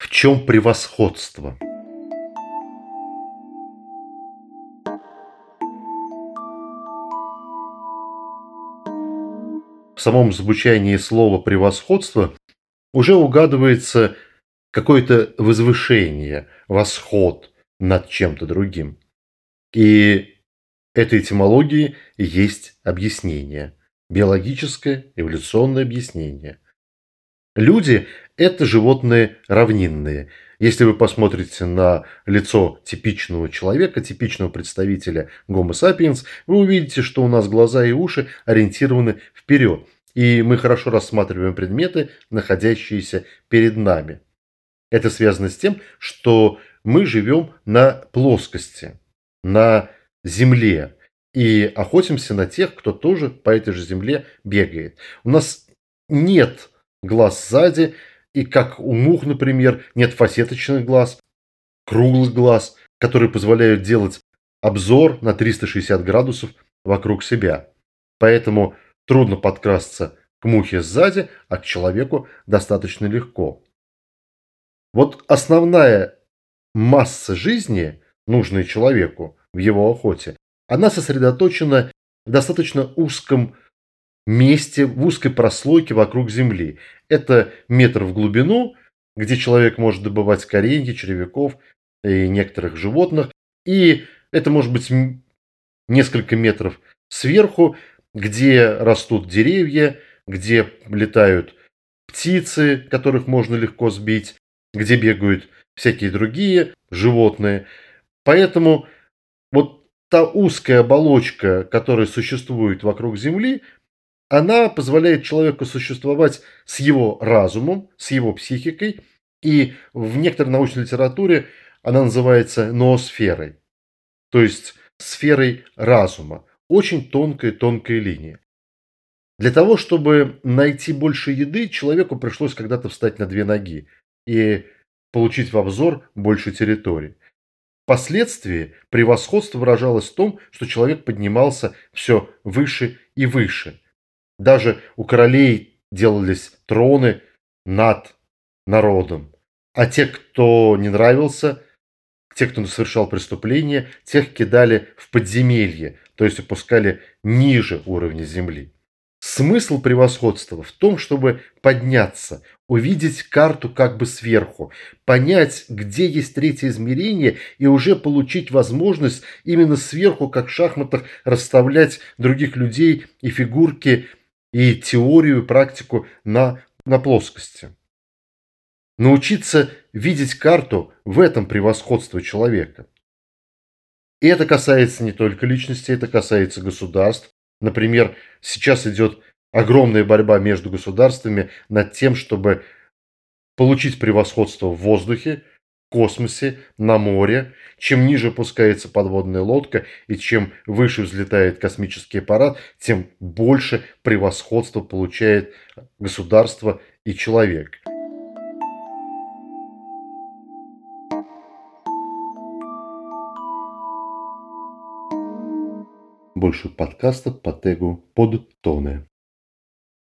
В чем превосходство? В самом звучании слова «превосходство» уже угадывается какое-то возвышение, восход над чем-то другим. И этой этимологии есть объяснение. Биологическое, эволюционное объяснение. Люди – это животные равнинные. Если вы посмотрите на лицо типичного человека, типичного представителя Homo sapiens, вы увидите, что у нас глаза и уши ориентированы вперед. И мы хорошо рассматриваем предметы, находящиеся перед нами. Это связано с тем, что мы живем на плоскости, на земле и охотимся на тех, кто тоже по этой же земле бегает. У нас нет глаз сзади, и как у мух, например, нет фасеточных глаз, круглых глаз, которые позволяют делать обзор на 360 градусов вокруг себя. Поэтому трудно подкрасться к мухе сзади, а к человеку достаточно легко. Вот основная масса жизни, нужная человеку в его охоте, она сосредоточена в достаточно узком месте, в узкой прослойке вокруг Земли. Это метр в глубину, где человек может добывать коренья, червяков и некоторых животных. И это может быть несколько метров сверху, где растут деревья, где летают птицы, которых можно легко сбить, где бегают всякие другие животные. Поэтому вот та узкая оболочка, которая существует вокруг Земли, она позволяет человеку существовать с его разумом, с его психикой, и в некоторой научной литературе она называется ноосферой, то есть сферой разума. Очень тонкая-тонкая линия. Для того, чтобы найти больше еды, человеку пришлось когда-то встать на две ноги и получить в обзор больше территорий. Впоследствии превосходство выражалось в том, что человек поднимался все выше и выше. Даже у королей делались троны над народом. А те, кто не нравился, те, кто совершал преступления, тех кидали в подземелье, то есть опускали ниже уровня земли. Смысл превосходства в том, чтобы подняться, увидеть карту как бы сверху, понять, где есть третье измерение и уже получить возможность именно сверху, как в шахматах, расставлять других людей и фигурки, и теорию, и практику на, на плоскости. Научиться видеть карту в этом превосходство человека. И это касается не только личности, это касается государств, Например, сейчас идет огромная борьба между государствами над тем, чтобы получить превосходство в воздухе, космосе, на море. Чем ниже опускается подводная лодка и чем выше взлетает космический аппарат, тем больше превосходства получает государство и человек. больше подкастов по тегу «Подтоны».